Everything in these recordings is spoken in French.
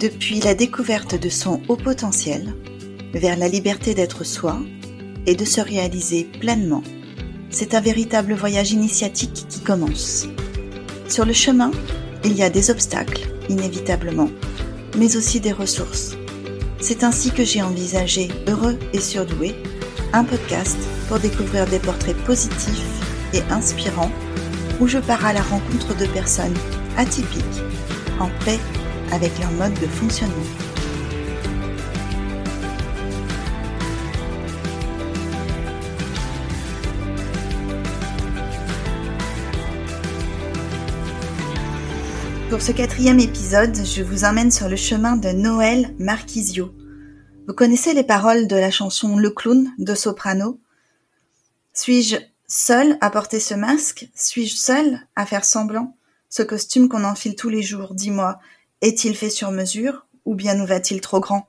Depuis la découverte de son haut potentiel, vers la liberté d'être soi et de se réaliser pleinement, c'est un véritable voyage initiatique qui commence. Sur le chemin, il y a des obstacles, inévitablement, mais aussi des ressources. C'est ainsi que j'ai envisagé Heureux et Surdoué, un podcast pour découvrir des portraits positifs et inspirants où je pars à la rencontre de personnes atypiques, en paix avec leur mode de fonctionnement. Pour ce quatrième épisode, je vous emmène sur le chemin de Noël Marquisio. Vous connaissez les paroles de la chanson Le clown de Soprano? Suis-je seul à porter ce masque? Suis-je seul à faire semblant? Ce costume qu'on enfile tous les jours, dis-moi, est-il fait sur mesure ou bien nous va-t-il trop grand?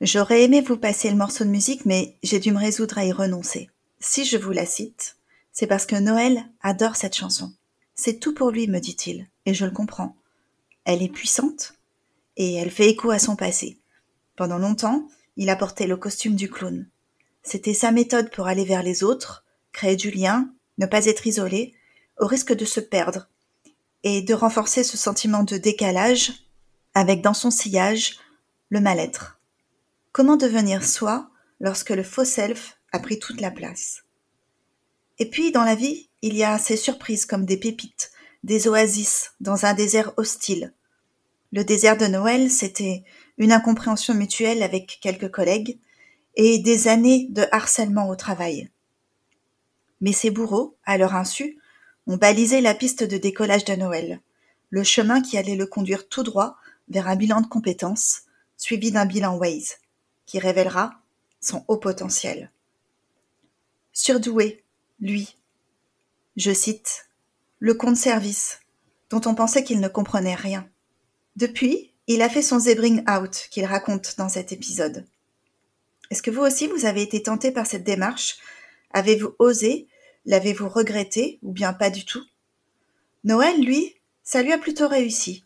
J'aurais aimé vous passer le morceau de musique, mais j'ai dû me résoudre à y renoncer. Si je vous la cite, c'est parce que Noël adore cette chanson. C'est tout pour lui, me dit-il, et je le comprends. Elle est puissante, et elle fait écho à son passé. Pendant longtemps, il a porté le costume du clown. C'était sa méthode pour aller vers les autres, créer du lien, ne pas être isolé, au risque de se perdre, et de renforcer ce sentiment de décalage avec dans son sillage le mal-être. Comment devenir soi lorsque le faux self a pris toute la place? Et puis dans la vie, il y a ces surprises comme des pépites, des oasis dans un désert hostile. Le désert de Noël, c'était une incompréhension mutuelle avec quelques collègues et des années de harcèlement au travail. Mais ces bourreaux, à leur insu, ont balisé la piste de décollage de Noël, le chemin qui allait le conduire tout droit vers un bilan de compétences, suivi d'un bilan Waze, qui révélera son haut potentiel. Surdoué, lui, je cite, le compte service, dont on pensait qu'il ne comprenait rien. Depuis, il a fait son zebring out qu'il raconte dans cet épisode. Est-ce que vous aussi vous avez été tenté par cette démarche? Avez-vous osé? L'avez-vous regretté ou bien pas du tout? Noël, lui, ça lui a plutôt réussi.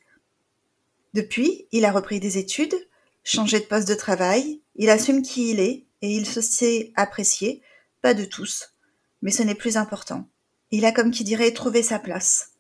Depuis, il a repris des études, changé de poste de travail, il assume qui il est et il se sait apprécié, pas de tous, mais ce n'est plus important. Il a comme qui dirait trouvé sa place.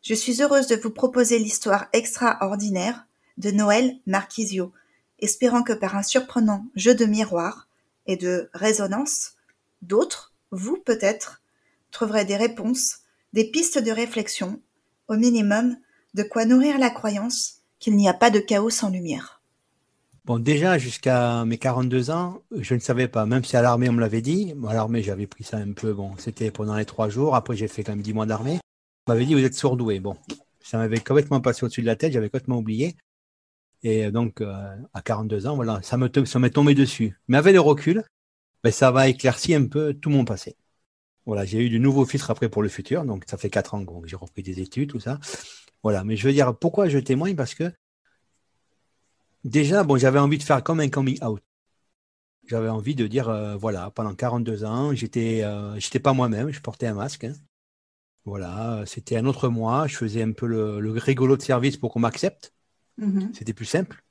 Je suis heureuse de vous proposer l'histoire extraordinaire de Noël Marquisio, espérant que par un surprenant jeu de miroir et de résonance, d'autres, vous peut-être, trouverez des réponses, des pistes de réflexion, au minimum de quoi nourrir la croyance qu'il n'y a pas de chaos sans lumière. Bon, déjà, jusqu'à mes 42 ans, je ne savais pas, même si à l'armée, on me l'avait dit. à l'armée, j'avais pris ça un peu, bon, c'était pendant les trois jours. Après, j'ai fait quand même 10 mois d'armée. On m'avait dit, vous êtes sourdoué. Bon, ça m'avait complètement passé au-dessus de la tête, j'avais complètement oublié. Et donc, euh, à 42 ans, voilà, ça m'est tombé dessus. Mais avec le recul, ben, ça va éclaircir un peu tout mon passé. Voilà, j'ai eu du nouveau filtre après pour le futur. Donc, ça fait quatre ans que j'ai repris des études, tout ça. Voilà, mais je veux dire, pourquoi je témoigne? Parce que déjà, bon, j'avais envie de faire comme un coming out. J'avais envie de dire, euh, voilà, pendant 42 ans, j'étais euh, j'étais pas moi-même, je portais un masque. Hein. Voilà, c'était un autre moi, je faisais un peu le, rigolo de service pour qu'on m'accepte. Mm-hmm. C'était plus simple.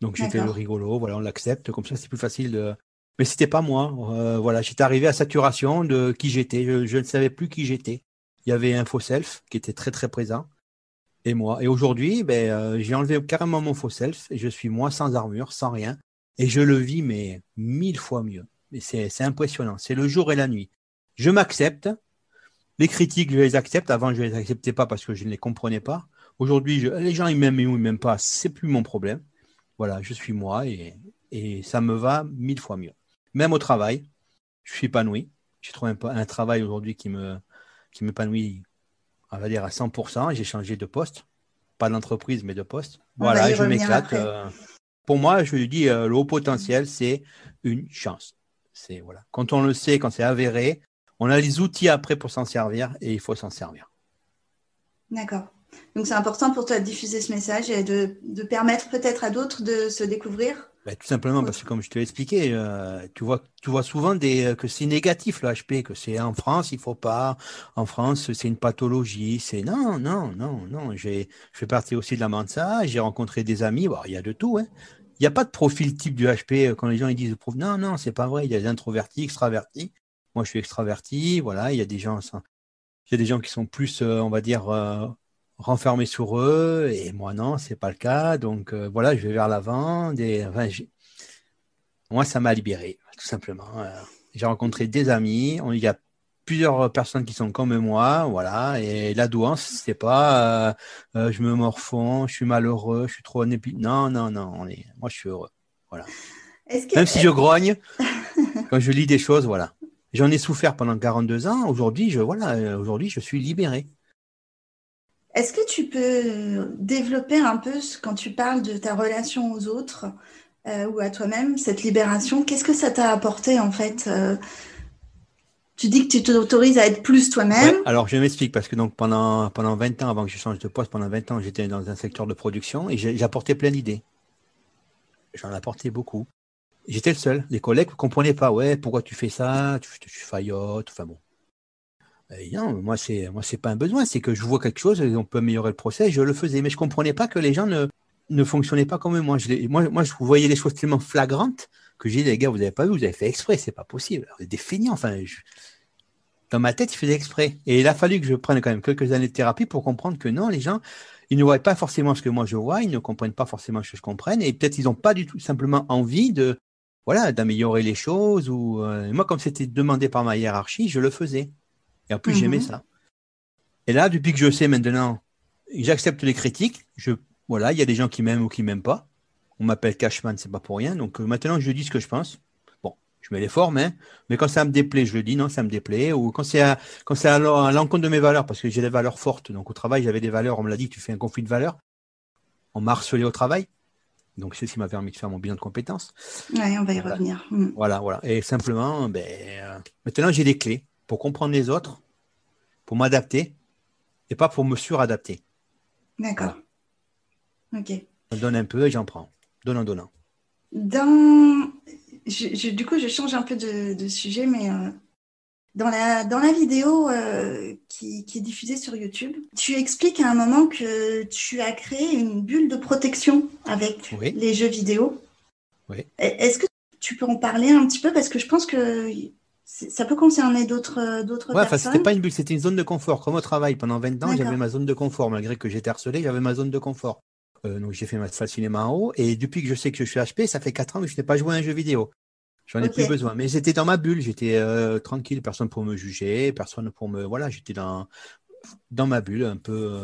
Donc j'étais le rigolo, voilà, on l'accepte, comme ça c'est plus facile de. Mais c'était pas moi. Euh, voilà, j'étais arrivé à saturation de qui j'étais. Je, je, ne savais plus qui j'étais. Il y avait un faux self qui était très très présent et moi. Et aujourd'hui, ben, euh, j'ai enlevé carrément mon faux self et je suis moi sans armure, sans rien. Et je le vis, mais mille fois mieux. C'est impressionnant. C'est le jour et la nuit. Je m'accepte. Les critiques, je les accepte. Avant, je ne les acceptais pas parce que je ne les comprenais pas. Aujourd'hui, les gens, ils m'aiment ou ils m'aiment pas. C'est plus mon problème. Voilà, je suis moi et, et ça me va mille fois mieux. Même au travail, je suis épanoui. J'ai trouvé un, un travail aujourd'hui qui me qui m'épanouit on va dire à 100%. J'ai changé de poste, pas d'entreprise, mais de poste. voilà, je m'éclate. Euh, pour moi, je lui dis, euh, le haut potentiel, c'est une chance. C'est voilà. Quand on le sait, quand c'est avéré, on a les outils après pour s'en servir et il faut s'en servir. D'accord. Donc c'est important pour toi de diffuser ce message et de, permettre peut-être à d'autres de se découvrir? Bah, tout simplement parce que, comme je te l'ai expliqué, euh, tu, vois, tu vois souvent des, euh, que c'est négatif le HP, que c'est en France, il faut pas. En France, c'est une pathologie. C'est non, non, non, non. Je fais partie aussi de la Mansa. J'ai rencontré des amis. Il y a de tout. Hein. Il n'y a pas de profil type du HP euh, quand les gens ils disent non, non, c'est pas vrai. Il y a des introvertis, extravertis. Moi, je suis extraverti. Voilà, il y a des gens, il y a des gens qui sont plus, on va dire, renfermé sur eux et moi non c'est pas le cas. Donc euh, voilà je vais vers l'avant. Des moi ça m'a libéré tout simplement. Euh, j'ai rencontré des amis. Il y a plusieurs personnes qui sont comme moi voilà. Et la douance c'est pas euh, je me morfonds je suis malheureux je suis trop épi... non non non on est... moi je suis heureux voilà. Même si je grogne quand je lis des choses voilà. J'en ai souffert pendant 42 ans. Aujourd'hui je voilà aujourd'hui je suis libéré est-ce que tu peux développer un peu quand tu parles de ta relation aux autres euh, ou à toi-même, cette libération Qu'est-ce que ça t'a apporté en fait euh? Tu dis que tu t'autorises à être plus toi-même. alors je m'explique parce que donc pendant, pendant 20 ans, avant que je change de poste, pendant 20 ans, j'étais dans un secteur de production et j'apportais plein d'idées. J'en apportais beaucoup. J'étais le seul. Les collègues ne comprenaient pas. Ouais, pourquoi tu fais ça? Tu, tu faillotes. Enfin bon. Euh, non, moi c'est moi c'est pas un besoin, c'est que je vois quelque chose on peut améliorer le procès, je le faisais, mais je comprenais pas que les gens ne, ne fonctionnaient pas comme moi. Je moi, je voyais les choses tellement flagrantes que j'ai dit les gars, vous avez pas vu, vous avez fait exprès, c'est pas possible. Vous êtes des enfin. Dans ma tête, il faisait exprès. Et il a fallu que je prenne quand même quelques années de thérapie pour comprendre que non, les gens, ils ne voient pas forcément ce que moi je vois, ils ne comprennent pas forcément ce que je comprenne, et peut-être ils n'ont pas du tout simplement envie de, voilà, d'améliorer les choses. Ou euh, moi, comme c'était demandé par ma hiérarchie, je le faisais. Et en plus, j'aimais mhm. ça. Et là, depuis que je sais maintenant, j'accepte les critiques. Je, voilà, il y a des gens qui m'aiment ou qui m'aiment pas. On m'appelle Cashman, c'est pas pour rien. Donc euh, maintenant, je dis ce que je pense. Bon, je mets les formes, hein, mais quand ça me déplaît, je le dis, non, ça me déplaît. Ou quand c'est à, quand c'est à l'encontre de mes valeurs, parce que j'ai des valeurs fortes. Donc au travail, j'avais des valeurs. On me l'a dit, tu fais un conflit de valeurs. On m'a harcelé au travail. Donc c'est ce qui m'a permis de faire mon bilan de compétences. Oui, on va y revenir. Mm. Voilà, voilà. Et simplement, ben, euh, maintenant j'ai des clés pour comprendre les autres, pour m'adapter, et pas pour me suradapter. D'accord. Ok. Je donne un peu et j'en prends. Donnant, donnant. Dans... du coup, je change un peu de, sujet, mais euh, dans, la, dans la vidéo euh, qui, est diffusée sur YouTube, tu expliques à un moment que tu as créé une bulle de protection avec les jeux vidéo. Oui. Est-ce que tu peux en parler un petit peu? Parce que je pense que ça peut concerner d'autres euh, d'autres ouais, personnes. C'était pas une bulle, c'était une zone de confort. Comme au travail, pendant 20 ans, j'avais ma zone de confort. Malgré que j'étais harcelé, j'avais ma zone de confort. Euh, donc j'ai fait ma salle cinéma en haut. Et depuis que je sais que je suis HP, ça fait 4 ans que je n'ai pas joué à un jeu vidéo. J'en ai plus besoin. Mais j'étais dans ma bulle, j'étais euh, tranquille, personne pour me juger, personne pour me. Voilà, j'étais dans, dans ma bulle, un peu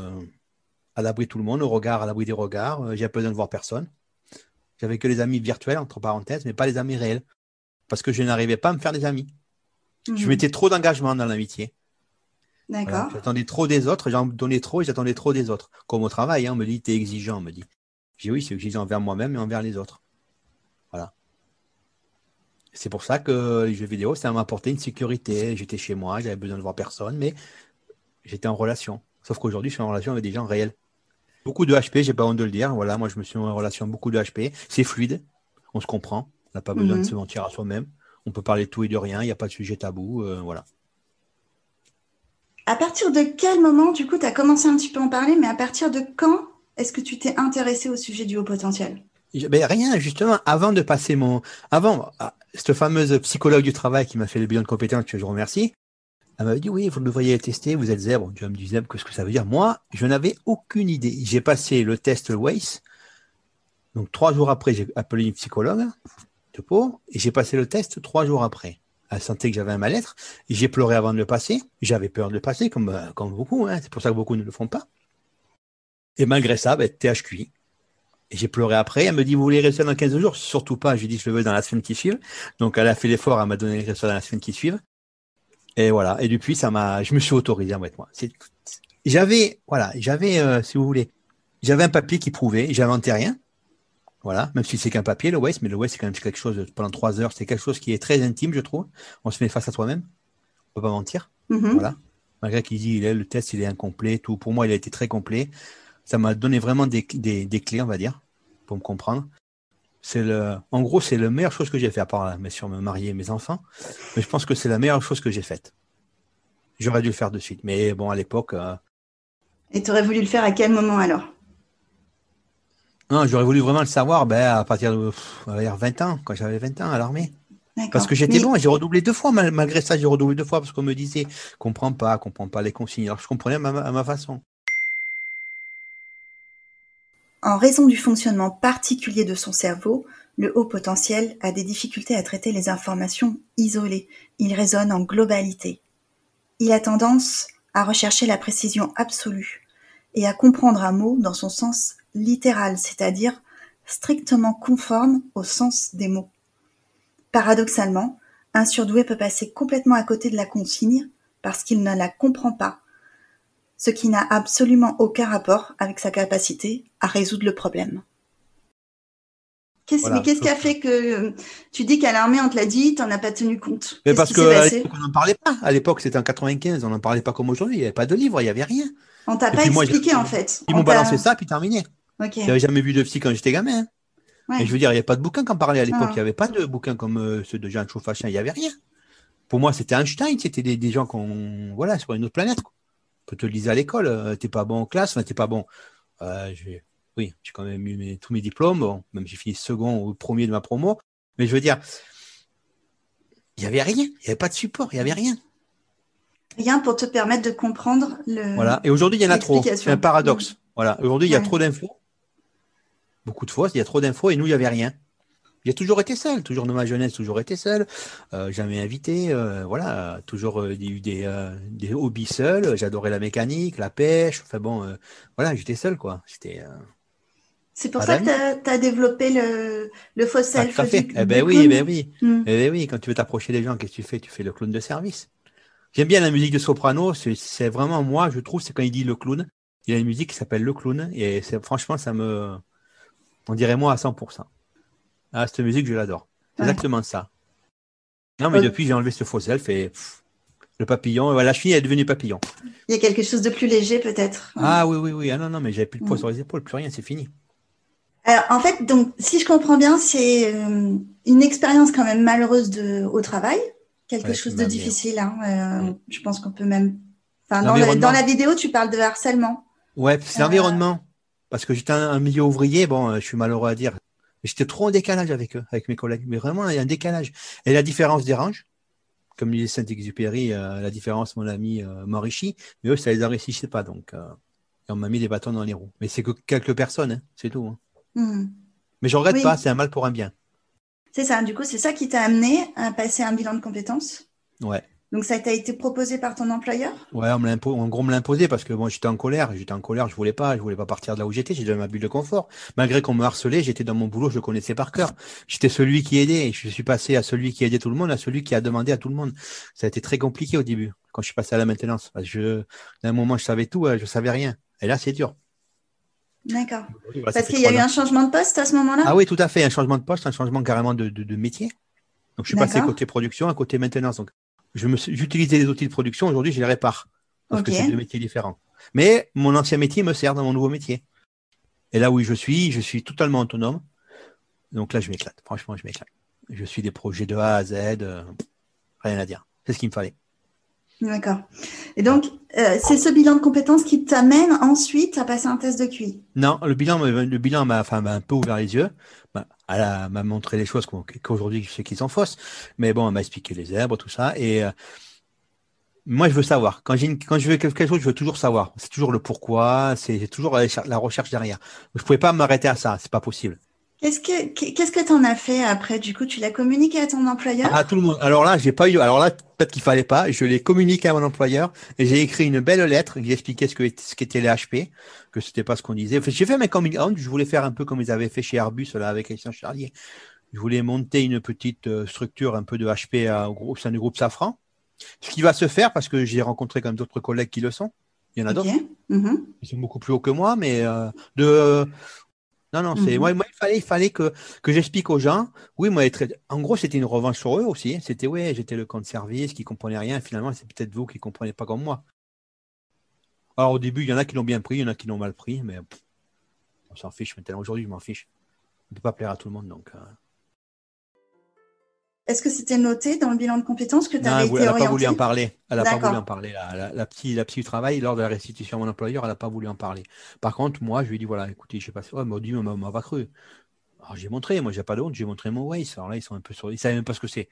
à l'abri de tout le monde, au regard, à l'abri des regards. j'ai besoin de voir personne. J'avais que les amis virtuels, entre parenthèses, mais pas les amis réels. Parce que je n'arrivais pas à me faire des amis. Je mhm. mettais trop d'engagement dans l'amitié. D'accord. J'attendais trop des autres, j'en donnais trop et j'attendais trop des autres. Comme au travail, hein, on me dit, t'es exigeant, on me dit. J'ai dit, oui, c'est exigeant envers moi-même et envers les autres. Voilà. C'est pour ça que les jeux vidéo, ça m'a apporté une sécurité. J'étais chez moi, j'avais besoin de voir personne, mais j'étais en relation. Sauf qu'aujourd'hui, je suis en relation avec des gens réels. Beaucoup de HP, j'ai pas honte de le dire. Voilà, moi, je me suis en relation avec beaucoup de HP. C'est fluide, on se comprend. On n'a pas besoin de mhm. se mentir à soi-même. On peut parler de tout et de rien, il n'y a pas de sujet tabou. Euh, voilà. À partir de quel moment, du coup, tu as commencé un petit peu à en parler, mais à partir de quand est-ce que tu t'es intéressé au sujet du haut potentiel? Ben, Rien, justement, avant de passer mon. Avant, ah, cette fameuse psychologue du travail qui m'a fait le bilan de compétences, que je remercie, elle m'avait dit Oui, vous devriez tester, vous êtes zèbre. Tu vas me dire zèbre, qu'est-ce que ça veut dire? Moi, je n'avais aucune idée. J'ai passé le test WACE. Donc, trois jours après, j'ai appelé une psychologue et j'ai passé le test trois jours après. Elle sentait que j'avais un mal-être, j'ai pleuré avant de le passer. J'avais peur de le passer, comme, euh, beaucoup, hein. c'est pour ça que beaucoup ne le font pas. Et malgré ça, ben, THQI. Et j'ai pleuré après. Elle me dit, vous voulez rester dans 15 jours? Surtout pas. J'ai dit, je le veux dans la semaine qui suit. Donc, elle a fait l'effort, elle m'a donné les résultats dans la semaine qui suit. Et voilà. Et depuis, ça m'a, je me suis autorisé à mettre moi. J'avais, voilà, j'avais, euh, si vous voulez, j'avais un papier qui prouvait, j'inventais rien. Voilà, même si c'est qu'un papier, le West, mais le West, c'est quand même quelque chose, pendant trois heures, c'est quelque chose qui est très intime, je trouve. On se met face à soi-même. On peut pas mentir. Mm-hmm. Voilà. Malgré qu'il dit, il est, le test, il est incomplet, tout. Pour moi, il a été très complet. Ça m'a donné vraiment des, des, clés, on va dire, pour me comprendre. C'est le, en gros, c'est la meilleure chose que j'ai fait, à part mais sur me marier mes enfants. Mais je pense que c'est la meilleure chose que j'ai faite. J'aurais dû le faire de suite. Mais bon, à l'époque. Euh, Et tu aurais voulu le faire à quel moment alors? Non, j'aurais voulu vraiment le savoir ben, à partir de 20 ans, quand j'avais 20 ans à l'armée. Parce que j'étais bon, j'ai redoublé deux fois. Malgré ça, j'ai redoublé deux fois parce qu'on me disait comprends pas, comprends pas les consignes. Alors je comprenais à ma façon. En raison du fonctionnement particulier de son cerveau, le haut potentiel a des difficultés à traiter les informations isolées, il raisonne en globalité. Il a tendance à rechercher la précision absolue et à comprendre un mot dans son sens littéral, c'est-à-dire strictement conforme au sens des mots. Paradoxalement, un surdoué peut passer complètement à côté de la consigne parce qu'il ne la comprend pas ce qui n'a absolument aucun rapport avec sa capacité à résoudre le problème. mais qu'est-ce qui a fait que tu dis qu'à l'armée on te l'a dit, tu n'en as pas tenu compte? Mais parce qu'à l'époque on n'en parlait pas. À l'époque c'était en 95, on n'en parlait pas comme aujourd'hui. Il n'y avait pas de livre, il n'y avait rien. On t'a pas expliqué en fait. Ils m'ont balancé ça puis terminé. Okay. J'avais jamais vu de psy quand j'étais gamin. Et je veux dire, il n'y avait pas de bouquin en parlait à l'époque. Ah. Il n'y avait pas de bouquin comme euh, ceux de Jean Chauffachin. Il n'y avait rien. Pour moi, c'était Einstein. C'était des, des gens qu'on voilà sur une autre planète. Quoi te le dire à l'école, tu euh, t'es pas bon en classe, enfin, t'es pas bon. Euh, oui, j'ai quand même eu tous mes diplômes, bon, même j'ai fini second ou premier de ma promo, mais je veux dire, il n'y avait rien, il n'y avait pas de support, il n'y avait rien. Rien pour te permettre de comprendre le. Voilà, et aujourd'hui, il y en a trop. C'est un paradoxe. Voilà, aujourd'hui, il y a trop d'infos. Beaucoup de fois, il y a trop d'infos et nous, il n'y avait rien. J'ai toujours été seul, toujours dans ma jeunesse, toujours été seul, euh, jamais invité, euh, voilà, toujours euh, eu des, des hobbies seuls, j'adorais la mécanique, la pêche, enfin bon, voilà, j'étais seul quoi. C'était. C'est pour ça que tu as, développé le, le faux self. Ah, fait. eh ben oui, eh ben oui. Hmm. Eh ben oui, quand tu veux t'approcher des gens, qu'est-ce que tu fais? Tu fais le clown de service. J'aime bien la musique de soprano, c'est vraiment moi, je trouve, c'est quand il dit le clown. Il y a une musique qui s'appelle le clown et franchement, ça me, on dirait moi à 100%. Ah, cette musique, je l'adore. C'est exactement ça. Non, mais euh, depuis, j'ai enlevé ce faux self et le papillon, la cheville est devenue papillon. Il y a quelque chose de plus léger, peut-être. Ah oui, oui, oui. Ah non, non, mais j'avais plus de poids mm. sur les épaules, plus rien, c'est fini. Alors, en fait, donc, si je comprends bien, c'est euh, une expérience quand même malheureuse de, au travail, quelque chose de difficile. Hein, euh, je pense qu'on peut même. Enfin, dans, dans, la vidéo, tu parles de harcèlement. Ouais, c'est l'environnement. Parce que j'étais un, un, milieu ouvrier, bon, je suis malheureux à dire, J'étais trop en décalage avec eux, avec mes collègues. Mais vraiment, il y a un décalage. Et la différence dérange. Comme disait Saint-Exupéry, euh, la différence, mon ami euh, m'enrichit. Mais eux, ça les enrichissait pas. Donc, euh, on m'a mis des bâtons dans les roues. Mais c'est que quelques personnes, hein, c'est tout. Hein. Hmm. Mais je regrette pas, c'est un mal pour un bien. C'est ça. Du coup, c'est ça qui t'a amené à passer un bilan de compétences? Ouais. Donc ça t'a été proposé par ton employeur? Ouais, on me en gros, on me l'a imposé parce que moi j'étais en colère, j'étais en colère, je voulais pas, je voulais pas partir de là où j'étais, j'étais dans ma bulle de confort. Malgré qu'on me harcelait, j'étais dans mon boulot, je le connaissais par cœur. J'étais celui qui aidait, et je suis passé à celui qui aidait tout le monde, à celui qui a demandé à tout le monde. Ça a été très compliqué au début, quand je suis passé à la maintenance. Parce que à un moment, je savais tout, je savais rien. Et là, c'est dur. D'accord. parce qu'il y a eu un changement de poste à ce moment-là? Ah oui, tout à fait, un changement de poste, un changement carrément de, de, de métier. Donc je suis passé côté production à côté maintenance. Donc j'utilisais les outils de production, aujourd'hui, je les répare. Parce que c'est deux métiers différents. Mais mon ancien métier me sert dans mon nouveau métier. Et là où je suis, je suis totalement autonome. Donc là, je m'éclate. Franchement, je m'éclate. Je suis des projets de A à Z. Euh, rien à dire. C'est ce qu'il me fallait. D'accord. Et donc, euh, c'est ce bilan de compétences qui t'amène ensuite à passer un test de QI Non, le bilan, le bilan m'a enfin, un peu ouvert les yeux. Bah, elle m'a montré les choses qu'aujourd'hui je sais qu'ils sont fausses. Mais bon, elle m'a expliqué les herbes, tout ça. Et euh, moi, je veux savoir. Quand, quand je veux quelque chose, je veux toujours savoir. C'est toujours le pourquoi. C'est toujours la recherche derrière. Je ne pouvais pas m'arrêter à ça. C'est pas possible. Qu'est-ce que qu'est-ce que tu en as fait après? Du coup, tu l'as communiqué à ton employeur? À tout le monde. Alors là, j'ai pas eu. Alors là, peut-être qu'il fallait pas. Je l'ai communiqué à mon employeur et j'ai écrit une belle lettre qui expliquait ce que ce qu'étaient les HP, que c'était pas ce qu'on disait. Enfin, j'ai fait mes coming out. Je voulais faire un peu comme ils avaient fait chez Airbus là avec Christian Charlier. Je voulais monter une petite euh, structure un peu de HP au sein du groupe Safran. Ce qui va se faire parce que j'ai rencontré comme d'autres collègues qui le sont. Il y en a d'autres. Mm-hmm. Ils sont beaucoup plus hauts que moi, mais euh, de non, non, c'est mhm. moi, il fallait, il fallait que, que j'explique aux gens. Oui, moi, être, en gros, c'était une revanche sur eux aussi. C'était ouais, j'étais le compte service qui comprenait rien. Finalement, c'est peut-être vous qui comprenez pas comme moi. Alors au début, il y en a qui l'ont bien pris, il y en a qui l'ont mal pris, mais on s'en fiche maintenant. Aujourd'hui, je m'en fiche. ne peut pas plaire à tout le monde. Donc, est-ce que c'était noté dans le bilan de compétences que tu avais été Elle n'a pas voulu en parler. Elle n'a pas voulu en parler. La, la, psy, la du travail, lors de la restitution à mon employeur, elle n'a pas voulu en parler. Par contre, moi, je lui ai dit voilà, écoutez, je sais pas. Oh, elle m'a dit, on m'a pas cru. Alors j'ai montré, moi, j'ai pas de honte, j'ai montré mon Waze. Alors là, ils sont un peu sur. Ils savaient même pas ce que c'est.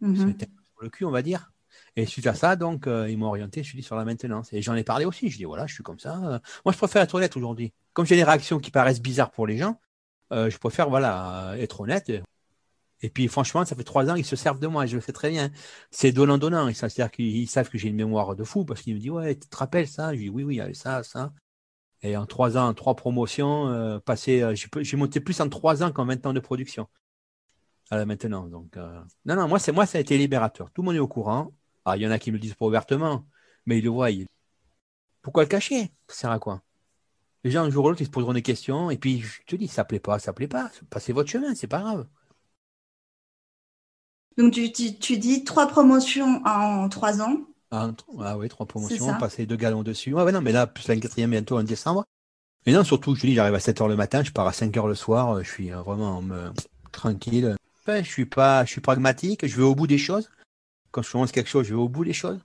Ils sont mhm. sur le cul, on va dire. Et suite à ça, donc, euh, ils m'ont orienté, je suis dit, sur la maintenance. Et j'en ai parlé aussi. Je dis, voilà, je suis comme ça. moi, je préfère être honnête aujourd'hui. Comme j'ai des réactions qui paraissent bizarres pour les gens, euh, je préfère, voilà, être honnête. Et puis franchement, ça fait trois ans qu'ils se servent de moi, je le sais très bien. C'est donnant-donnant. C'est-à-dire qu'ils savent que j'ai une mémoire de fou parce qu'ils me disent Ouais, tu te rappelles ça? Je dis Oui, oui, ça, ça. Et en trois ans, trois promotions, euh, euh, j'ai monté plus en trois ans qu'en 20 ans de production à la maintenance. Donc, euh, non, non, moi, c'est moi, ça a été libérateur. Tout le monde est au courant. Ah, il y en a qui me le disent pas ouvertement, mais ils le voient. Pourquoi le cacher? Ça sert à quoi? Les gens, un jour ou l'autre, ils se poseront des questions. Et puis, je te dis, ça plaît pas, ça plaît pas. Passez votre chemin, c'est pas grave. Donc, tu, dis trois promotions en trois ans. Ah, ah oui, trois promotions, passer deux galons dessus. Ouais, non, mais là, plus la quatrième bientôt en décembre. Et non, surtout, je dis, j'arrive à 7 h le matin, je pars à 5 h le soir, je suis euh, vraiment euh, tranquille. je suis pas, je suis pragmatique, je vais au bout des choses. Quand je commence quelque chose, je vais au bout des choses.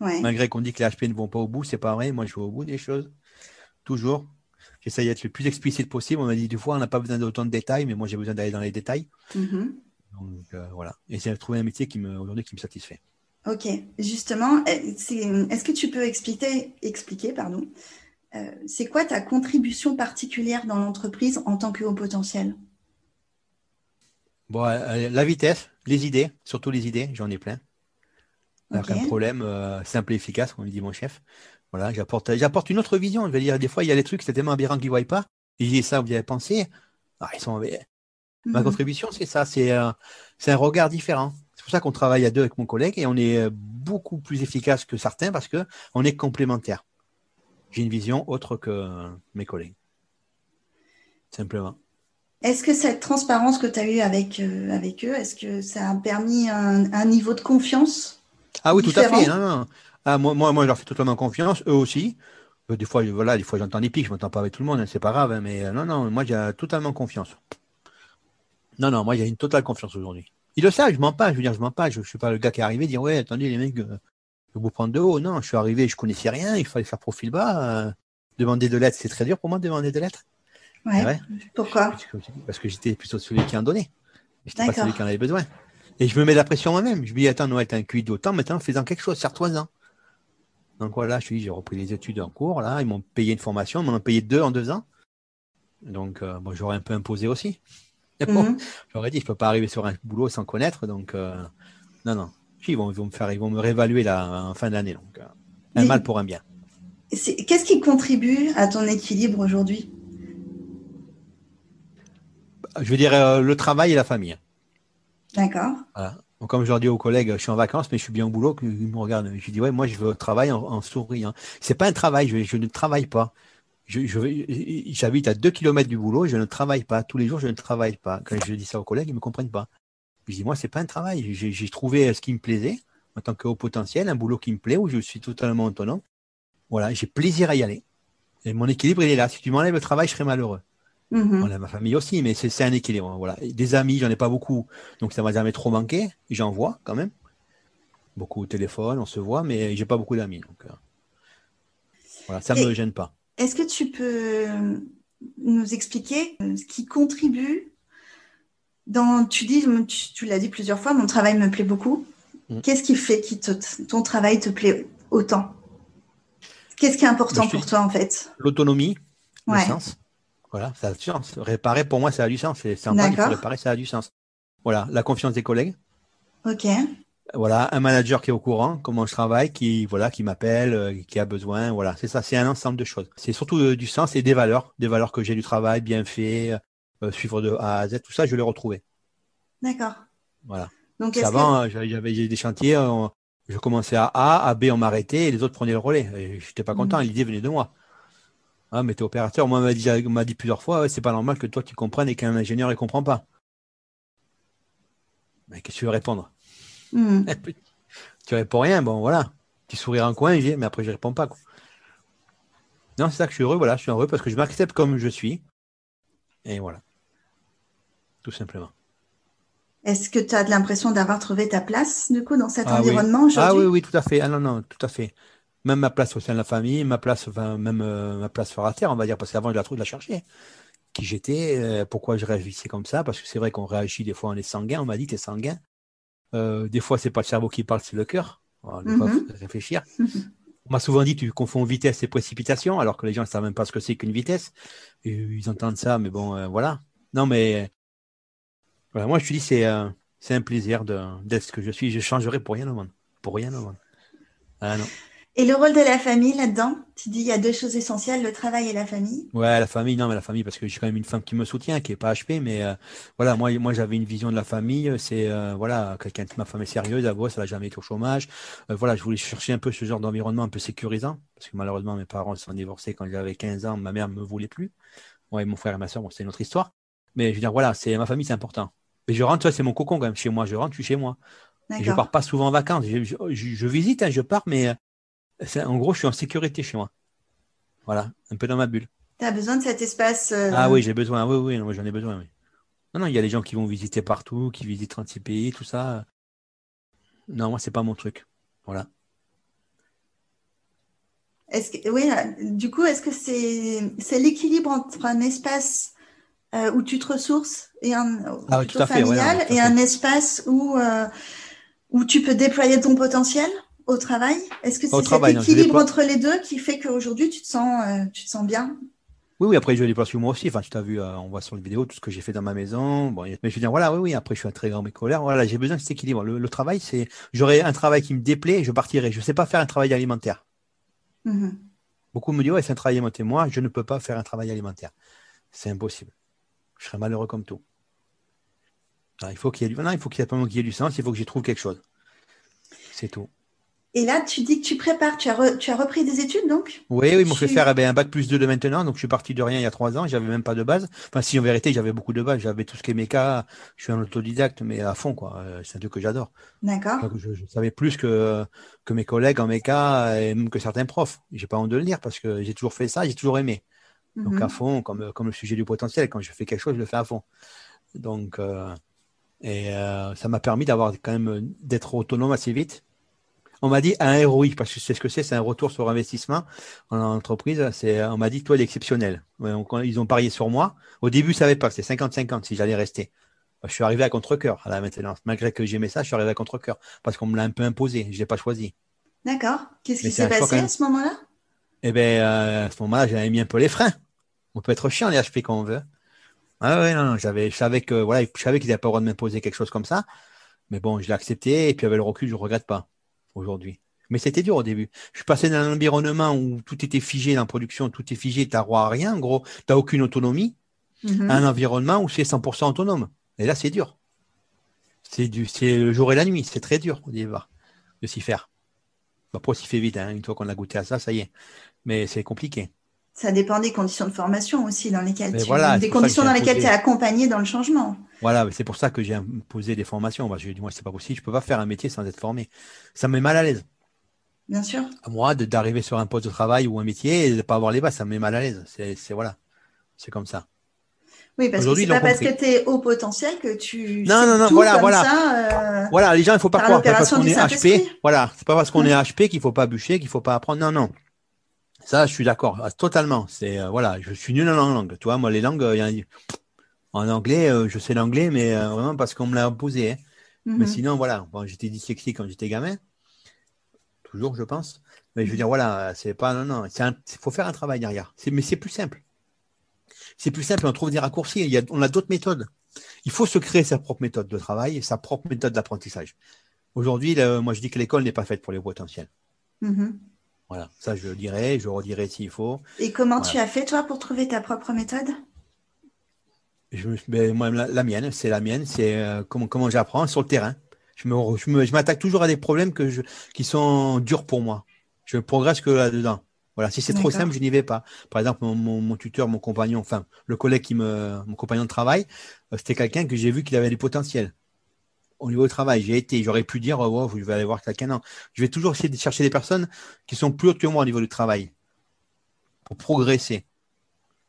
Malgré qu'on dit que les HP ne vont pas au bout, c'est pas vrai. Moi, je vais au bout des choses. Toujours. J'essaye d'être le plus explicite possible. On m'a dit des fois, on n'a pas besoin d'autant de détails, mais moi, j'ai besoin d'aller dans les détails. Mm-hmm. Donc euh, voilà. Et j'ai trouvé un métier qui me, aujourd'hui qui me satisfait. Ok, justement, euh, est-ce que tu peux expliquer, expliquer pardon, euh, c'est quoi ta contribution particulière dans l'entreprise en tant que haut potentiel? Bon, la vitesse, les idées, surtout les idées, j'en ai plein. un problème simple et efficace, comme dit mon chef. Voilà, j'apporte, j'apporte une autre vision. Je veux dire, des fois, il y a des trucs, c'est tellement aberrant qu'ils ne voient pas. Et je dis ça, vous y avez pensé. Ah, ils sont, Ma mhm. contribution, c'est ça, c'est un, regard différent. C'est pour ça qu'on travaille à deux avec mon collègue et on est euh, beaucoup plus efficace que certains parce qu'on est complémentaires. J'ai une vision autre que mes collègues. Simplement. Est-ce que cette transparence que tu as eue avec, euh, avec eux, est-ce que ça a permis un, niveau de confiance Ah oui, tout à fait. Ah, moi, moi, je leur fais totalement confiance, eux aussi. Euh, des fois, voilà, des fois j'entends des pics, je ne m'entends pas avec tout le monde, hein, c'est pas grave, hein, mais non, non, moi j'ai totalement confiance. Non, non, moi, il y a une totale confiance aujourd'hui. Il le savent, je mens pas, je veux dire, je mens pas. Je ne suis pas le gars qui est arrivé et dire, ouais, attendez, les mecs, euh, je vais vous prendre de haut. Non, je suis arrivé, je connaissais rien, il fallait faire profil bas. Euh, demander de l'aide, c'est très dur pour moi de demander de l'aide. Ouais. Pourquoi? Parce que, j'étais plutôt celui qui en donnait. J'étais pas celui qui en avait besoin. Et je me mets la pression moi-même. Je me dis, attends, Noël, t'as un QI d'autant, maintenant, fais-en quelque chose, serre-toi-en. Donc voilà, je suis, j'ai repris les études en cours, là, ils m'ont payé une formation, ils m'en ont payé deux en deux ans. Donc, euh, bon, j'aurais un peu imposé aussi. Mhm. J'aurais dit, je ne peux pas arriver sur un boulot sans connaître. Donc, euh, non, non. Ils vont, ils vont me faire, ils vont me réévaluer là, en fin d'année. Donc, euh, un mal pour un bien. Qu'est-ce qui contribue à ton équilibre aujourd'hui? Je veux dire euh, le travail et la famille. D'accord. comme je leur dis aux collègues, je suis en vacances, mais je suis bien au boulot, ils me regardent. Je dis, ouais, moi, je veux travailler en, en souriant. C'est pas un travail, je ne travaille pas j'habite à 2 km du boulot, je ne travaille pas. Tous les jours, je ne travaille pas. Quand je dis ça aux collègues, ils ne me comprennent pas. Je dis, moi, c'est pas un travail. J'ai trouvé ce qui me plaisait en tant que haut potentiel, un boulot qui me plaît, où je suis totalement autonome. Voilà, j'ai plaisir à y aller. Et mon équilibre, il est là. Si tu m'enlèves le travail, je serai malheureux. Mm-hmm. Voilà, ma famille aussi, mais c'est un équilibre. Voilà. Des amis, j'en ai pas beaucoup, donc ça m'a jamais trop manqué. J'en vois quand même. Beaucoup au téléphone, on se voit, mais j'ai pas beaucoup d'amis. Donc, euh, voilà, ça ne me gêne pas. Est-ce que tu peux nous expliquer euh, ce qui contribue dans, tu dis, tu, l'as dit plusieurs fois, mon travail me plaît beaucoup. Mm. Qu'est-ce qui fait que ton travail te plaît autant? Qu'est-ce qui est important pour toi en fait? L'autonomie, le sens. Voilà, ça a du sens. Réparer pour moi, ça a du sens. C'est il faut réparer, ça a du sens. Voilà, la confiance des collègues. Ok voilà, un manager qui est au courant comment je travaille, qui voilà, qui m'appelle, euh, qui a besoin, voilà, c'est ça, c'est un ensemble de choses. C'est surtout euh, du sens et des valeurs, des valeurs que j'ai du travail bien fait, euh, suivre de A à Z, tout ça, je l'ai retrouvé. D'accord. Voilà. Donc avant, j'avais des chantiers, je commençais à A, à B, on m'arrêtait et les autres prenaient le relais. Je n'étais pas content, mmh. l'idée venait de moi. Ah, mais t'es opérateur, moi, on m'a dit, dit, plusieurs fois, c'est pas normal que toi tu comprennes et qu'un ingénieur ne comprend pas. Mais qu'est-ce que tu veux répondre? Hmm. tu réponds rien, bon voilà. Tu sourires en coin, mais après je réponds pas. Non, c'est ça que je suis heureux, voilà, je suis heureux parce que je m'accepte comme je suis. Et voilà. tout simplement. Est-ce que tu as l'impression d'avoir trouvé ta place, du coup, dans cet ah environnement oui. aujourd'hui? Ah oui, oui, tout à fait. Ah non, non, tout à fait. Même ma place au sein de la famille, ma place, enfin, même euh, ma place sur la terre, on va dire, parce qu'avant, je la trouve de la chercher. Qui j'étais, euh, pourquoi je réagissais comme ça, parce que c'est vrai qu'on réagit des fois, on est sanguin, on m'a dit, tu es sanguin. Euh, des fois, c'est pas le cerveau qui parle, c'est le cœur. Mhm. réfléchir. On m'a souvent dit, tu confonds vitesse et précipitation, alors que les gens ne savent même pas ce que c'est qu'une vitesse. Et ils entendent ça, mais bon, euh, voilà. Non, mais voilà, moi, je te dis, c'est euh, c'est un plaisir d'être ce que je suis. Je changerai pour rien au monde. Pour rien au monde. Ah non. Et le rôle de la famille là-dedans Tu dis il y a deux choses essentielles, le travail et la famille? Ouais, la famille, non, mais la famille, parce que j'ai quand même une femme qui me soutient, qui est pas HP, mais euh, voilà, moi, moi j'avais une vision de la famille, c'est euh, voilà, quelqu'un, ma femme est sérieuse, elle bosse, elle n'a jamais été au chômage. Euh, voilà, je voulais chercher un peu ce genre d'environnement un peu sécurisant, parce que malheureusement, mes parents se sont divorcés quand j'avais 15 ans, ma mère ne me voulait plus. Moi et mon frère et ma soeur, bon, c'est une autre histoire. Mais je veux dire, voilà, c'est ma famille, c'est important. Mais je rentre, c'est mon cocon quand même, chez moi, je rentre, je suis chez moi. Je pars pas souvent en vacances. Je, je- je- je visite, hein, je pars, mais euh, en gros, je suis en sécurité chez moi. Voilà, un peu dans ma bulle. Tu as besoin de cet espace. euh, Ah oui, j'ai besoin. Oui, oui, non, j'en ai besoin. Oui. Non, non, il y a des gens qui vont visiter partout, qui visitent 36 pays, tout ça. Non, moi, c'est pas mon truc. Voilà. Est-ce que, oui, euh, du coup, est-ce que c'est c'est l'équilibre entre un espace euh, où tu te ressources et un Ah ouais, familial et un espace où euh, où tu peux déployer ton potentiel? Au travail? Est-ce que c'est cet équilibre entre les deux qui fait qu'aujourd'hui tu te sens euh, tu te sens bien? Oui, oui, après, je les place sur moi aussi. Enfin, tu t'as vu, euh, on voit sur les vidéos tout ce que j'ai fait dans ma maison. Bon, mais je veux dire, voilà, oui, oui, après, je suis un très grand bricoleur. Voilà, j'ai besoin de cet équilibre. Le, le travail, c'est, j'aurais un travail qui me déplaît, je partirai. Je sais pas faire un travail alimentaire. Mhm. Beaucoup me disent, ouais, c'est un travail alimentaire. Moi, je ne peux pas faire un travail alimentaire. C'est impossible. Je serais malheureux comme tout. Alors, il faut qu'il y ait du, non, il faut qu'il y ait, qu'il y ait du sens, il faut que j'y trouve quelque chose. C'est tout. Et là, tu dis que tu prépares, tu as, re- tu as repris des études donc? Oui, oui, ils m'ont fait Tu- faire eh ben, un bac plus 2 de maintenant, donc je suis parti de rien il y a trois ans, j'avais même pas de base. Enfin, si en vérité, j'avais beaucoup de base, j'avais tout ce qui est méca, je suis un autodidacte, mais à fond, quoi. Euh, C'est un truc que j'adore. D'accord. Je, je savais plus que, que mes collègues en méca et même que certains profs. J'ai pas honte de le dire parce que j'ai toujours fait ça, j'ai toujours aimé. Donc Mhm. à fond, comme, comme le sujet du potentiel, quand je fais quelque chose, je le fais à fond. Donc, euh, et euh, ça m'a permis d'avoir quand même d'être autonome assez vite. On m'a dit un ROI, parce que c'est ce que c'est, c'est un retour sur investissement en entreprise. C'est, on m'a dit, toi, il est exceptionnel. Donc, ils ont parié sur moi. Au début, ça savais pas, c'était 50-50 si j'allais rester. Bah, Je suis arrivé à contre-cœur à la maintenance. Malgré que j'aimais ça, je suis arrivé à contre-cœur parce qu'on me l'a un peu imposé. Je l'ai pas choisi. D'accord. Qu'est-ce qui s'est passé à ce moment-là? Eh ben, euh, à ce moment-là, j'avais mis un peu les freins. On peut être chiant, les HP, quand on veut. Ah ouais, non, non, j'avais, je savais que, voilà, je savais qu'ils n'avaient pas le droit de m'imposer quelque chose comme ça. Mais bon, je l'ai accepté, et puis avec le recul, je ne regrette pas, aujourd'hui. Mais c'était dur au début. Je suis passé dans un environnement où tout était figé dans la production, tout est figé, t'as droit à rien, en gros, t'as aucune autonomie, Mhm. à un environnement où c'est 100% autonome. Et là, c'est dur. C'est du, c'est le jour et la nuit, c'est très dur au départ de s'y faire. Bah, Après, on s'y fait vite, hein. Une fois qu'on a goûté à ça, ça y est. Mais c'est compliqué. Ça dépend des conditions de formation aussi dans lesquelles Mais tu, voilà, des conditions dans lesquelles tu es accompagné dans le changement. Voilà, c'est pour ça que j'ai imposé des formations. Bah, j'ai dit, moi, c'est pas possible, je peux pas faire un métier sans être formé. Ça me met mal à l'aise. Bien sûr. À moi, d'arriver sur un poste de travail ou un métier et de pas avoir les bases, ça me met mal à l'aise. C'est, voilà. C'est comme ça. Oui, parce que c'est pas parce que tu es haut potentiel que tu Non, non, non, tout voilà, comme voilà. ça. euh, Voilà, les gens, il faut pas croire. Parce qu'on est. HP. Voilà, c'est pas parce qu'on est HP qu'il faut pas bûcher, qu'il faut pas apprendre. Non, non. Ça, je suis d'accord, ah, totalement. C'est euh, voilà, je suis nul en langue. Tu vois, moi, les langues, euh, il y a- en anglais, euh, je sais l'anglais, mais euh, vraiment parce qu'on me l'a imposé. hein. mhm. Mais sinon, voilà, bon, j'étais dyslexique quand j'étais gamin, toujours, je pense. Mais je veux dire, voilà, c'est pas, non, non, il faut faire un travail derrière. Mais c'est plus simple. C'est plus simple, on trouve des raccourcis. Il y a, on a d'autres méthodes. Il faut se créer sa propre méthode de travail, sa propre méthode d'apprentissage. Aujourd'hui, moi, je dis que l'école n'est pas faite pour les potentiels. Mhm. Voilà, ça, je le dirai, je le redirai s'il faut. Et comment Voilà. tu as fait, toi, pour trouver ta propre méthode? Je ben, moi, la, la mienne, c'est la mienne, c'est euh, comment, comment j'apprends sur le terrain. Je me, je me- je m'attaque toujours à des problèmes que je, qui sont durs pour moi. Je ne progresse que là-dedans. Voilà, si c'est trop simple, je n'y vais pas. Par exemple, mon, mon- mon tuteur, mon compagnon, enfin, le collègue qui me, mon compagnon de travail, euh, c'était quelqu'un que j'ai vu qu'il avait du potentiel. Au niveau du travail, j'ai été, j'aurais pu dire, oh, wow, je vais aller voir quelqu'un. Non, je vais toujours essayer de chercher des personnes qui sont plus hautes que moi au niveau du travail pour progresser.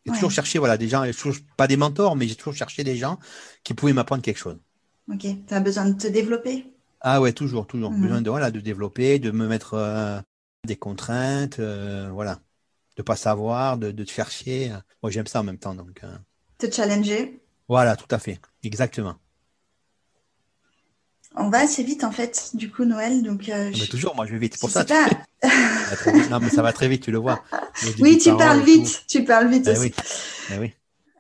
J'ai toujours cherché, voilà, des gens, toujours, pas des mentors, mais j'ai toujours cherché des gens qui pouvaient m'apprendre quelque chose. Ok, tu as besoin de te développer? Ah ouais, toujours, toujours. Mhm. Besoin de, voilà, de développer, de me mettre euh, des contraintes, euh, voilà. De pas savoir, de, de te chercher. Moi, j'aime ça en même temps. Donc, euh. Te challenger? Voilà, tout à fait. Exactement. On va assez vite en fait, du coup Noël. Donc ah, toujours, moi je vais vite. Pour ça, pas... non mais ça va très vite, tu le vois. Oui, tu parles vite, tu parles vite eh aussi. Eh oui.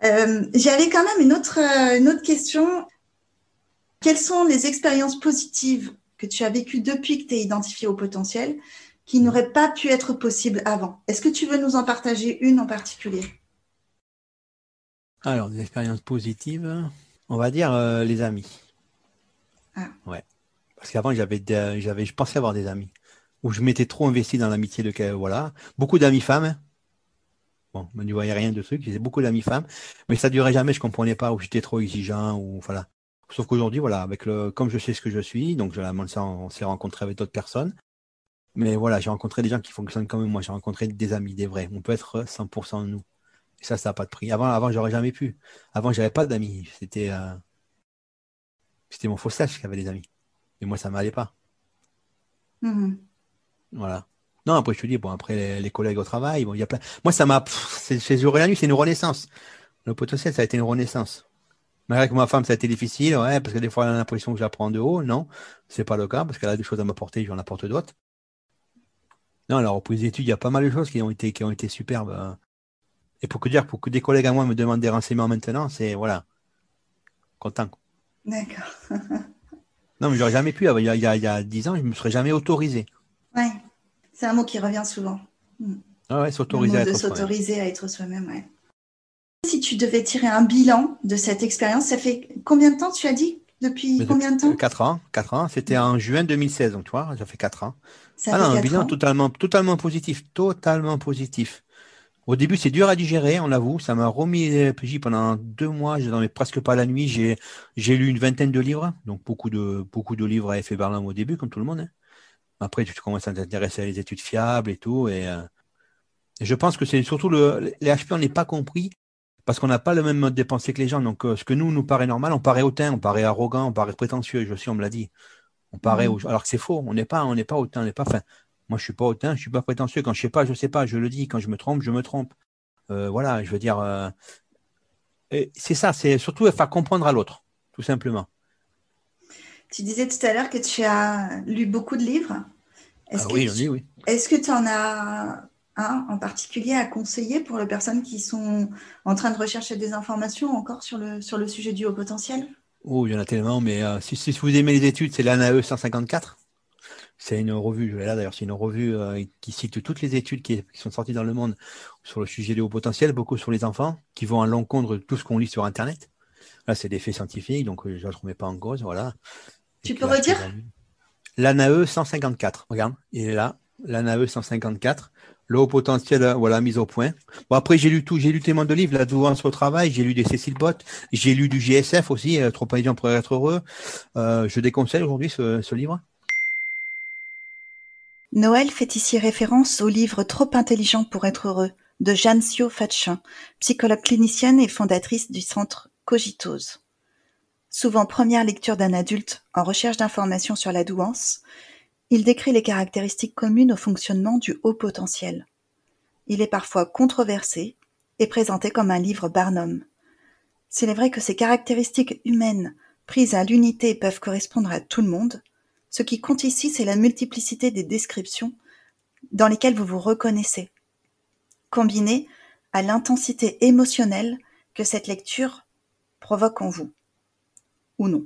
Euh, j'avais quand même une autre, euh, une autre question. Quelles sont les expériences positives que tu as vécues depuis que tu es identifié au potentiel qui mm. n'auraient pas pu être possibles avant? Est-ce que tu veux nous en partager une en particulier? Alors, des expériences positives, on va dire euh, les amis. Ah. Ouais. Parce qu'avant, j'avais, j'avais, je pensais avoir des amis. Où je m'étais trop investi dans l'amitié de voilà. Beaucoup d'amis femmes. Bon, je ne voyais rien de trucs. J'ai beaucoup d'amis femmes. Mais ça durait jamais, je comprenais pas, où j'étais trop exigeant, ou voilà. Sauf qu'aujourd'hui, voilà, avec le, comme je sais ce que je suis, donc je, on s'est rencontré avec d'autres personnes. Mais voilà, j'ai rencontré des gens qui fonctionnent comme moi. J'ai rencontré des amis, des vrais. On peut être 100% de nous. Et ça, ça n'a pas de prix. Avant, avant, j'aurais jamais pu. Avant, j'avais pas d'amis. C'était, euh, c'était mon faux sage qui avait des amis. Et moi, ça m'allait pas. Mm-hmm. Voilà. Non, après, je te dis, bon, après, les, collègues au travail, bon, il y a plein. Moi, ça m'a. C'est jour et la nuit, c'est une renaissance. Le potentiel, ça a été une renaissance. Malgré que ma femme, ça a été difficile, ouais, parce que des fois, elle a l'impression que je la prends de haut. Non, c'est pas le cas, parce qu'elle a des choses à m'apporter, j'en apporte d'autres. Non, alors, pour les études, il y a pas mal de choses qui ont été, qui ont été superbes. Et pour que dire, pour que des collègues à moi me demandent des renseignements maintenant, c'est, voilà, content. D'accord. non, mais j'aurais jamais pu. Il y, a, il, y a, 10 ans, je ne me serais jamais autorisé. Ouais, c'est un mot qui revient souvent. Hmm. Ah ouais, s'autoriser à être s'autoriser à être soi-même, ouais. Si tu devais tirer un bilan de cette expérience, ça fait combien de temps tu as dit? Depuis combien de temps? 4 ans. 4 ans. C'était en juin 2016, donc tu vois, ça fait 4 ans. Ça ah non, un bilan totalement, totalement positif. Totalement positif. Au début, c'est dur à digérer, on l'avoue. Ça m'a remis les PJ pendant deux mois. Je dormais presque pas la nuit. J'ai, j'ai lu une vingtaine de livres, donc beaucoup de, beaucoup de livres à effet Berlin au début, comme tout le monde. Hein. Après, tu commences à t'intéresser à les études fiables et tout. Et, euh, je pense que c'est surtout le, les HP, on n'est pas compris parce qu'on n'a pas le même mode de pensée que les gens. Donc, euh, ce que nous nous paraît normal, on paraît hautain, on paraît arrogant, on paraît prétentieux. Je aussi, on me l'a dit. On paraît, mmh. alors que c'est faux. On n'est pas, on n'est pas hautain, on n'est pas fin. Moi, je suis pas hautain, je suis pas prétentieux. Quand je sais pas, je sais pas, je le dis. Quand je me trompe, je me trompe. Euh, voilà, je veux dire, euh, c'est ça, c'est surtout faire comprendre à l'autre, tout simplement. Tu disais tout à l'heure que tu as lu beaucoup de livres. Est-ce ah, oui, oui. Est-ce que tu en as un en particulier à conseiller pour les personnes qui sont en train de rechercher des informations encore sur le, sur le sujet du haut potentiel? Oh, il y en a tellement, mais euh, si, si, vous aimez les études, c'est l'ANAE 154. C'est une revue, là d'ailleurs, c'est une revue euh, qui cite toutes les études qui, sont sorties dans le monde sur le sujet du haut potentiel, beaucoup sur les enfants, qui vont à l'encontre de tout ce qu'on lit sur Internet. Là, c'est des faits scientifiques, donc euh, je ne remets pas en cause, voilà. tu peux redire? L'ANAE 154, regarde, il est là, l'ANAE 154, le haut potentiel, euh, voilà, mise au point. Bon, après, j'ai lu tout, j'ai lu tellement de livres, la douance au travail, j'ai lu des Cécile Bott, j'ai lu du GSF aussi, Trop intelligent pour être heureux. je déconseille aujourd'hui ce livre? Noël fait ici référence au livre Trop intelligent pour être heureux de Jeanne Sio Fatchin, psychologue clinicienne et fondatrice du centre Cogitose. Souvent première lecture d'un adulte en recherche d'informations sur la douance, il décrit les caractéristiques communes au fonctionnement du haut potentiel. Il est parfois controversé et présenté comme un livre Barnum. S'il est vrai que ces caractéristiques humaines prises à l'unité peuvent correspondre à tout le monde, ce qui compte ici, c'est la multiplicité des descriptions dans lesquelles vous vous reconnaissez, combinée à l'intensité émotionnelle que cette lecture provoque en vous. Ou non.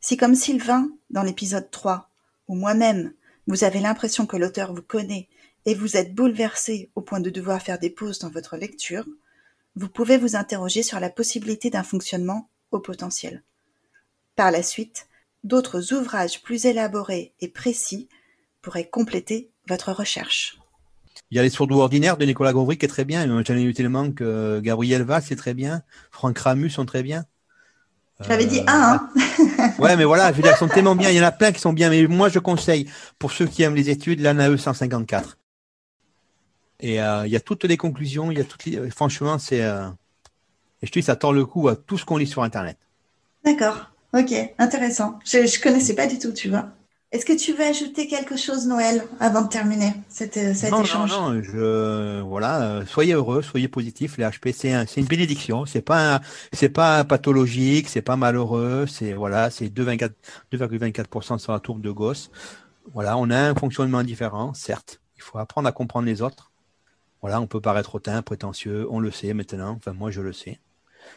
Si comme Sylvain, dans l'épisode 3, ou moi-même, vous avez l'impression que l'auteur vous connaît et vous êtes bouleversé au point de devoir faire des pauses dans votre lecture, vous pouvez vous interroger sur la possibilité d'un fonctionnement au potentiel. Par la suite, D'autres ouvrages plus élaborés et précis pourraient compléter votre recherche. Il y a Les Sourds ordinaires de Nicolas Gauvry qui est très bien. J'en ai eu tellement que Gabriel Valls c'est très bien. Franck Ramus sont très bien. J'avais dit un. Hein ouais, mais voilà, je veux dire, ils sont tellement bien. Il y en a plein qui sont bien. Mais moi, je conseille, pour ceux qui aiment les études, l'ANAE 154. Et il y a toutes les conclusions, il y a toutes les... franchement, c'est et je te dis, ça tord le coup à tout ce qu'on lit sur Internet. D'accord. Ok, intéressant. Je ne connaissais pas du tout, tu vois. Est-ce que tu veux ajouter quelque chose, Noël, avant de terminer cet, euh, cet échange Non, non, je, voilà, euh, soyez heureux, soyez positifs. Les HP, c'est un, une bénédiction. C'est pas, c'est pas pathologique, c'est pas malheureux. C'est voilà, c'est 2,24% sur la tourbe de Gauss. Voilà, on a un fonctionnement différent, certes. Il faut apprendre à comprendre les autres. Voilà, on peut paraître hautain, prétentieux, on le sait maintenant. Enfin, moi, je le sais.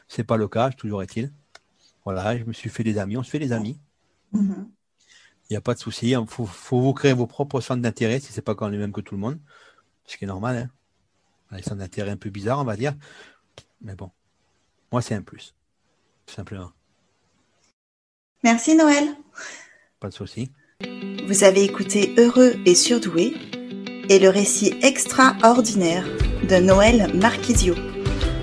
C'est pas le cas, toujours est-il. Voilà, je me suis fait des amis, on se fait des amis. Mm-hmm. Il n'y a pas de souci. Il faut, vous créer vos propres centres d'intérêt si ce n'est pas quand les mêmes que tout le monde. Ce qui est normal. Hein. Les centres d'intérêt un peu bizarres, on va dire. Mais bon, moi, c'est un plus. Tout simplement. Merci, Noël. Pas de souci. Vous avez écouté Heureux et Surdoué et le récit extraordinaire de Noël Marquisio.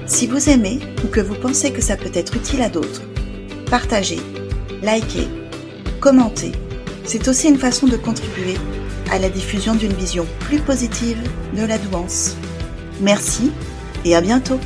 Si vous aimez ou que vous pensez que ça peut être utile à d'autres, partagez, likez, commentez c'est aussi une façon de contribuer à la diffusion d'une vision plus positive de la douance. Merci et à bientôt